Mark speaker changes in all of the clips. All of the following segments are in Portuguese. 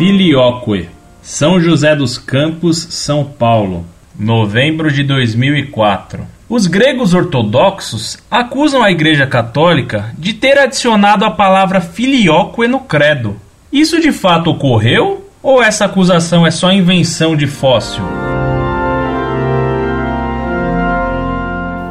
Speaker 1: Filioque, São José dos Campos, São Paulo, novembro de 2004. Os gregos ortodoxos acusam a Igreja Católica de ter adicionado a palavra filioque no credo. Isso de fato ocorreu ou essa acusação é só invenção de Fóssil?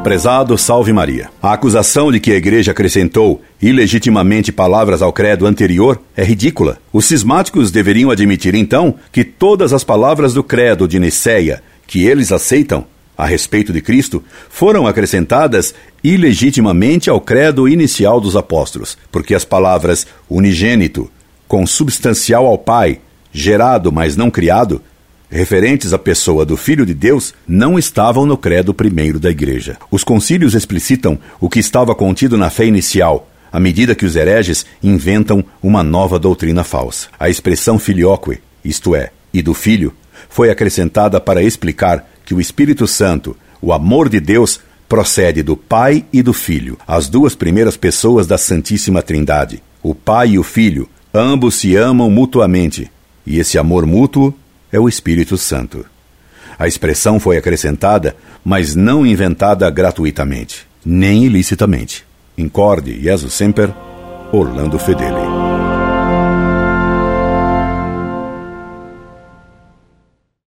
Speaker 2: Prezado Salve Maria. A acusação de que a igreja acrescentou ilegitimamente palavras ao credo anterior é ridícula. Os cismáticos deveriam admitir então que todas as palavras do credo de Niceia que eles aceitam a respeito de Cristo foram acrescentadas ilegitimamente ao credo inicial dos apóstolos, porque as palavras unigênito, consubstancial ao Pai, gerado, mas não criado, referentes à pessoa do Filho de Deus, não estavam no credo primeiro da Igreja. Os concílios explicitam o que estava contido na fé inicial, à medida que os hereges inventam uma nova doutrina falsa. A expressão filioque, isto é, e do Filho, foi acrescentada para explicar que o Espírito Santo, o amor de Deus, procede do Pai e do Filho, as duas primeiras pessoas da Santíssima Trindade. O Pai e o Filho, ambos se amam mutuamente, e esse amor mútuo é o Espírito Santo. A expressão foi acrescentada, mas não inventada gratuitamente, nem ilicitamente. Incorde, Jesus Semper, Orlando Fedeli.